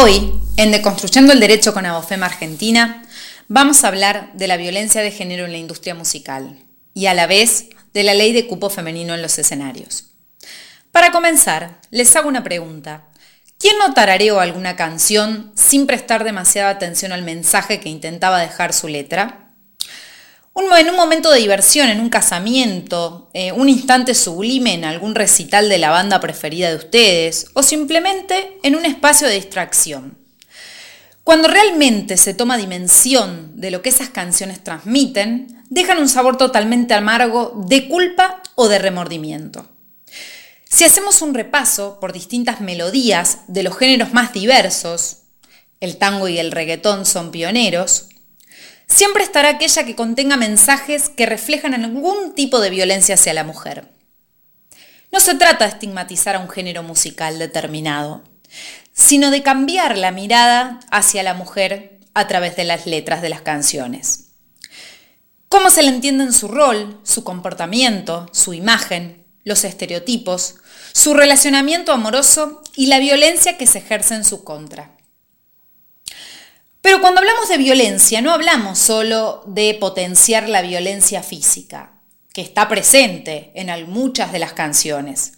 Hoy, en Deconstruyendo el Derecho con Abofema Argentina, vamos a hablar de la violencia de género en la industria musical y a la vez de la ley de cupo femenino en los escenarios. Para comenzar, les hago una pregunta. ¿Quién no tarareó alguna canción sin prestar demasiada atención al mensaje que intentaba dejar su letra? En un momento de diversión, en un casamiento, eh, un instante sublime en algún recital de la banda preferida de ustedes o simplemente en un espacio de distracción. Cuando realmente se toma dimensión de lo que esas canciones transmiten, dejan un sabor totalmente amargo de culpa o de remordimiento. Si hacemos un repaso por distintas melodías de los géneros más diversos, el tango y el reggaetón son pioneros, siempre estará aquella que contenga mensajes que reflejan algún tipo de violencia hacia la mujer. No se trata de estigmatizar a un género musical determinado, sino de cambiar la mirada hacia la mujer a través de las letras de las canciones. Cómo se le entiende en su rol, su comportamiento, su imagen, los estereotipos, su relacionamiento amoroso y la violencia que se ejerce en su contra. Pero cuando hablamos de violencia, no hablamos solo de potenciar la violencia física, que está presente en muchas de las canciones.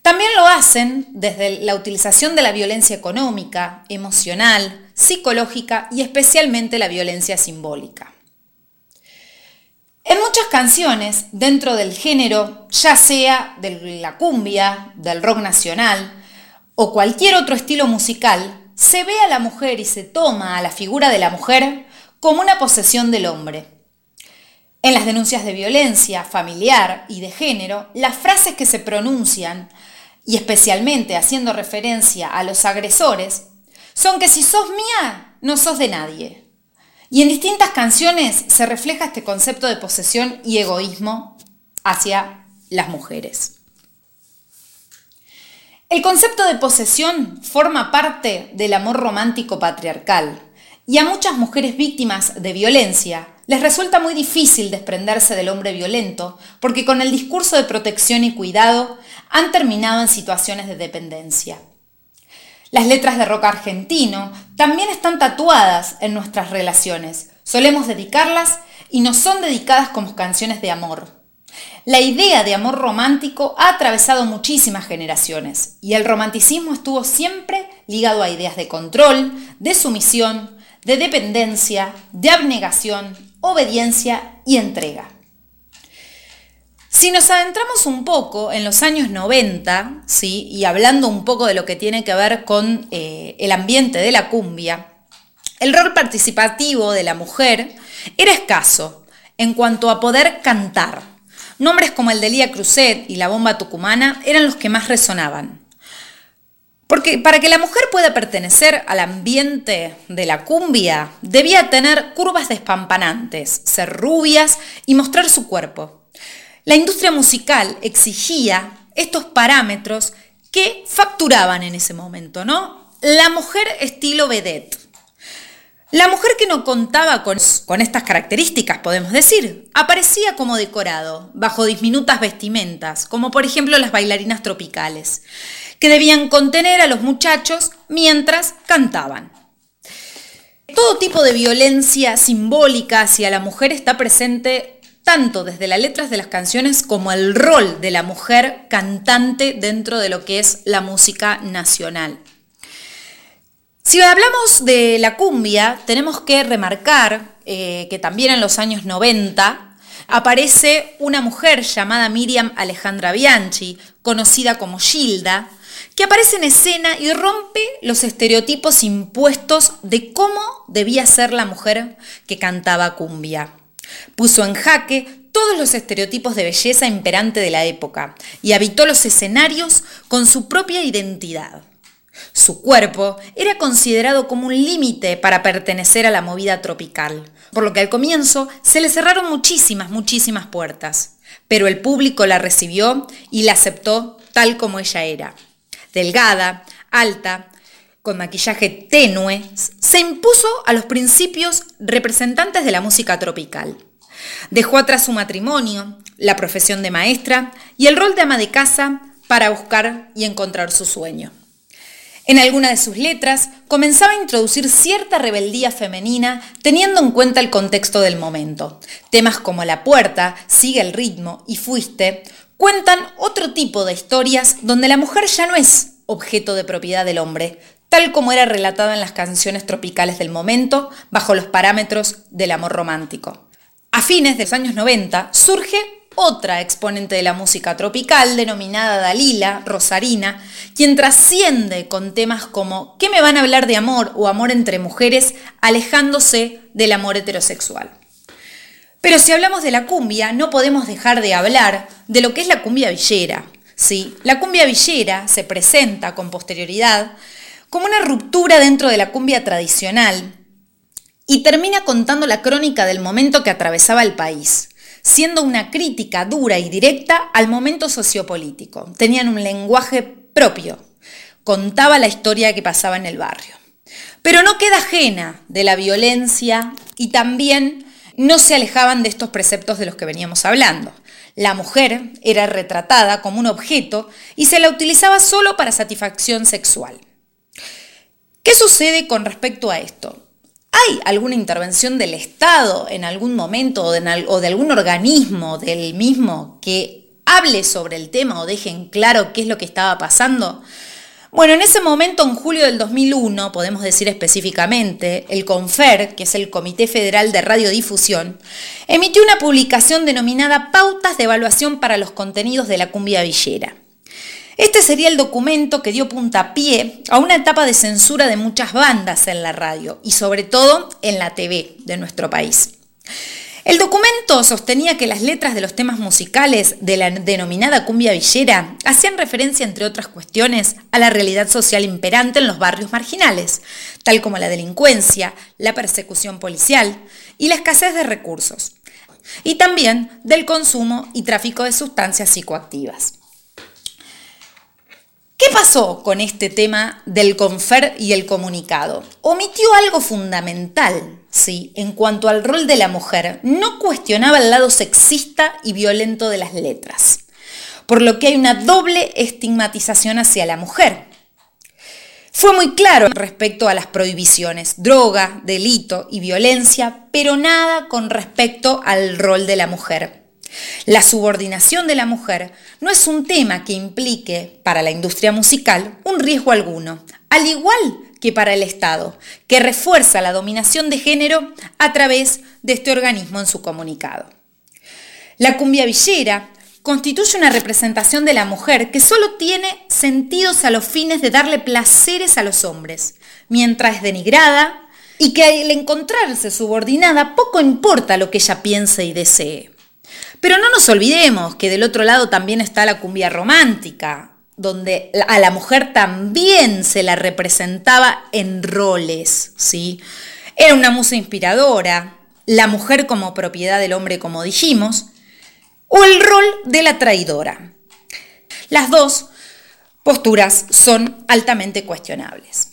También lo hacen desde la utilización de la violencia económica, emocional, psicológica y especialmente la violencia simbólica. En muchas canciones, dentro del género, ya sea de la cumbia, del rock nacional o cualquier otro estilo musical, se ve a la mujer y se toma a la figura de la mujer como una posesión del hombre. En las denuncias de violencia familiar y de género, las frases que se pronuncian, y especialmente haciendo referencia a los agresores, son que si sos mía, no sos de nadie. Y en distintas canciones se refleja este concepto de posesión y egoísmo hacia las mujeres. El concepto de posesión forma parte del amor romántico patriarcal y a muchas mujeres víctimas de violencia les resulta muy difícil desprenderse del hombre violento porque con el discurso de protección y cuidado han terminado en situaciones de dependencia. Las letras de rock argentino también están tatuadas en nuestras relaciones. Solemos dedicarlas y no son dedicadas como canciones de amor. La idea de amor romántico ha atravesado muchísimas generaciones y el romanticismo estuvo siempre ligado a ideas de control, de sumisión, de dependencia, de abnegación, obediencia y entrega. Si nos adentramos un poco en los años 90, ¿sí? y hablando un poco de lo que tiene que ver con eh, el ambiente de la cumbia, el rol participativo de la mujer era escaso en cuanto a poder cantar. Nombres como el de Lía Cruzet y la bomba tucumana eran los que más resonaban. Porque para que la mujer pueda pertenecer al ambiente de la cumbia, debía tener curvas despampanantes, ser rubias y mostrar su cuerpo. La industria musical exigía estos parámetros que facturaban en ese momento, ¿no? La mujer estilo vedette. La mujer que no contaba con, estas características, podemos decir, aparecía como decorado, bajo disminutas vestimentas, como por ejemplo las bailarinas tropicales, que debían contener a los muchachos mientras cantaban. Todo tipo de violencia simbólica hacia la mujer está presente tanto desde las letras de las canciones como el rol de la mujer cantante dentro de lo que es la música nacional. Si hablamos de la cumbia, tenemos que remarcar eh, que también en los años 90 aparece una mujer llamada Miriam Alejandra Bianchi, conocida como Gilda, que aparece en escena y rompe los estereotipos impuestos de cómo debía ser la mujer que cantaba cumbia. Puso en jaque todos los estereotipos de belleza imperante de la época y habitó los escenarios con su propia identidad. Su cuerpo era considerado como un límite para pertenecer a la movida tropical, por lo que al comienzo se le cerraron muchísimas, muchísimas puertas, pero el público la recibió y la aceptó tal como ella era. Delgada, alta, con maquillaje tenue, se impuso a los principios representantes de la música tropical. Dejó atrás su matrimonio, la profesión de maestra y el rol de ama de casa para buscar y encontrar su sueño. En alguna de sus letras comenzaba a introducir cierta rebeldía femenina teniendo en cuenta el contexto del momento. Temas como La puerta, Sigue el ritmo y Fuiste cuentan otro tipo de historias donde la mujer ya no es objeto de propiedad del hombre, tal como era relatada en las canciones tropicales del momento, bajo los parámetros del amor romántico. A fines de los años 90 surge otra exponente de la música tropical denominada Dalila, Rosarina, quien trasciende con temas como ¿Qué me van a hablar de amor o amor entre mujeres? alejándose del amor heterosexual. Pero si hablamos de la cumbia, no podemos dejar de hablar de lo que es la cumbia villera. ¿sí? La cumbia villera se presenta con posterioridad como una ruptura dentro de la cumbia tradicional y termina contando la crónica del momento que atravesaba el país siendo una crítica dura y directa al momento sociopolítico. Tenían un lenguaje propio, contaba la historia que pasaba en el barrio. Pero no queda ajena de la violencia y también no se alejaban de estos preceptos de los que veníamos hablando. La mujer era retratada como un objeto y se la utilizaba solo para satisfacción sexual. ¿Qué sucede con respecto a esto? ¿Hay alguna intervención del Estado en algún momento o de, algún organismo del mismo que hable sobre el tema o dejen claro qué es lo que estaba pasando? Bueno, en ese momento, en julio del 2001, podemos decir específicamente, el CONFER, que es el Comité Federal de Radiodifusión, emitió una publicación denominada Pautas de Evaluación para los Contenidos de la Cumbia Villera. Este sería el documento que dio puntapié a una etapa de censura de muchas bandas en la radio y sobre todo en la TV de nuestro país. El documento sostenía que las letras de los temas musicales de la denominada cumbia villera hacían referencia, entre otras cuestiones, a la realidad social imperante en los barrios marginales, tal como la delincuencia, la persecución policial y la escasez de recursos, y también del consumo y tráfico de sustancias psicoactivas. ¿Qué pasó con este tema del confer y el comunicado? Omitió algo fundamental, ¿sí? En cuanto al rol de la mujer, no cuestionaba el lado sexista y violento de las letras, por lo que hay una doble estigmatización hacia la mujer. Fue muy claro respecto a las prohibiciones, droga, delito y violencia, pero nada con respecto al rol de la mujer. La subordinación de la mujer no es un tema que implique para la industria musical un riesgo alguno, al igual que para el Estado, que refuerza la dominación de género a través de este organismo en su comunicado. La cumbia villera constituye una representación de la mujer que solo tiene sentidos a los fines de darle placeres a los hombres, mientras es denigrada y que al encontrarse subordinada poco importa lo que ella piense y desee. Pero no nos olvidemos que del otro lado también está la cumbia romántica, donde a la mujer también se la representaba en roles, ¿sí? Era una musa inspiradora, la mujer como propiedad del hombre, como dijimos, o el rol de la traidora. Las dos posturas son altamente cuestionables.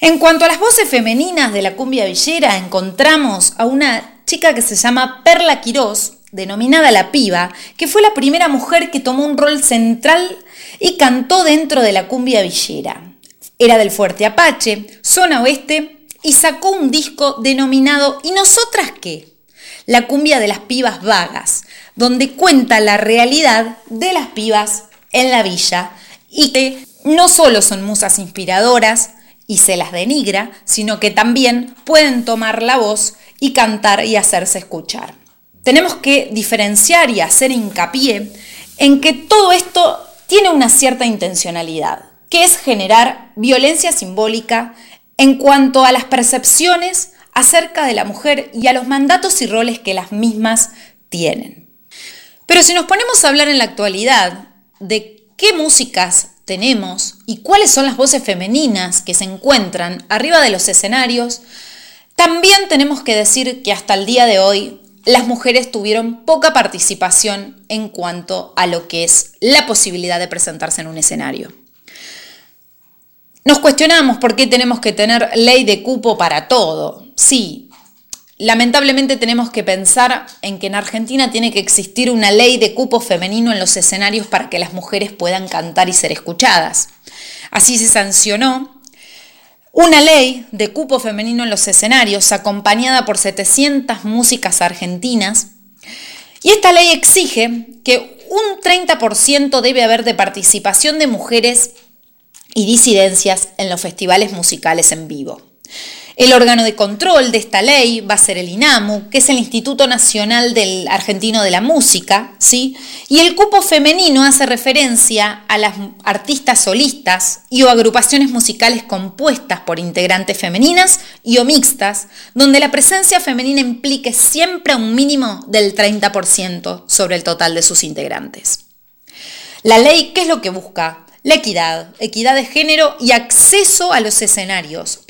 En cuanto a las voces femeninas de la cumbia villera, encontramos a una chica que se llama Perla Quirós, denominada La Piba, que fue la primera mujer que tomó un rol central y cantó dentro de la cumbia villera. Era del Fuerte Apache, zona oeste, y sacó un disco denominado ¿Y nosotras qué? La cumbia de las pibas vagas, donde cuenta la realidad de las pibas en la villa y que no solo son musas inspiradoras y se las denigra, sino que también pueden tomar la voz y cantar y hacerse escuchar tenemos que diferenciar y hacer hincapié en que todo esto tiene una cierta intencionalidad, que es generar violencia simbólica en cuanto a las percepciones acerca de la mujer y a los mandatos y roles que las mismas tienen. Pero si nos ponemos a hablar en la actualidad de qué músicas tenemos y cuáles son las voces femeninas que se encuentran arriba de los escenarios, también tenemos que decir que hasta el día de hoy las mujeres tuvieron poca participación en cuanto a lo que es la posibilidad de presentarse en un escenario. Nos cuestionamos por qué tenemos que tener ley de cupo para todo. Sí, lamentablemente tenemos que pensar en que en Argentina tiene que existir una ley de cupo femenino en los escenarios para que las mujeres puedan cantar y ser escuchadas. Así se sancionó Una ley de cupo femenino en los escenarios, acompañada por 700 músicas argentinas. Y esta ley exige que un 30% debe haber de participación de mujeres y disidencias en los festivales musicales en vivo. El órgano de control de esta ley va a ser el INAMU, que es el Instituto Nacional del Argentino de la Música, ¿sí? Y el cupo femenino hace referencia a las artistas solistas y o agrupaciones musicales compuestas por integrantes femeninas y o mixtas, donde la presencia femenina implique siempre un mínimo del 30% sobre el total de sus integrantes. La ley, ¿qué es lo que busca? La equidad, equidad de género y acceso a los escenarios.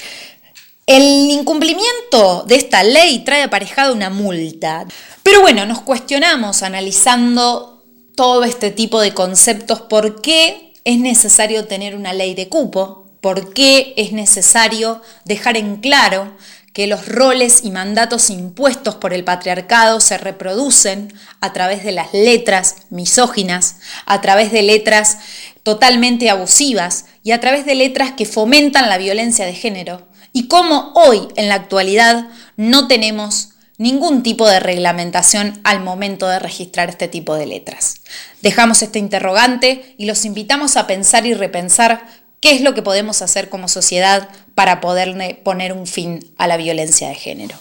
El incumplimiento de esta ley trae aparejada una multa. Pero bueno, nos cuestionamos analizando todo este tipo de conceptos. Por qué es necesario tener una ley de cupo, por qué es necesario dejar en claro que los roles y mandatos impuestos por el patriarcado se reproducen a través de las letras misóginas, a través de letras totalmente abusivas y a través de letras que fomentan la violencia de género y cómo hoy, en la actualidad, no tenemos ningún tipo de reglamentación al momento de registrar este tipo de letras. Dejamos este interrogante y los invitamos a pensar y repensar qué es lo que podemos hacer como sociedad para poder poner un fin a la violencia de género.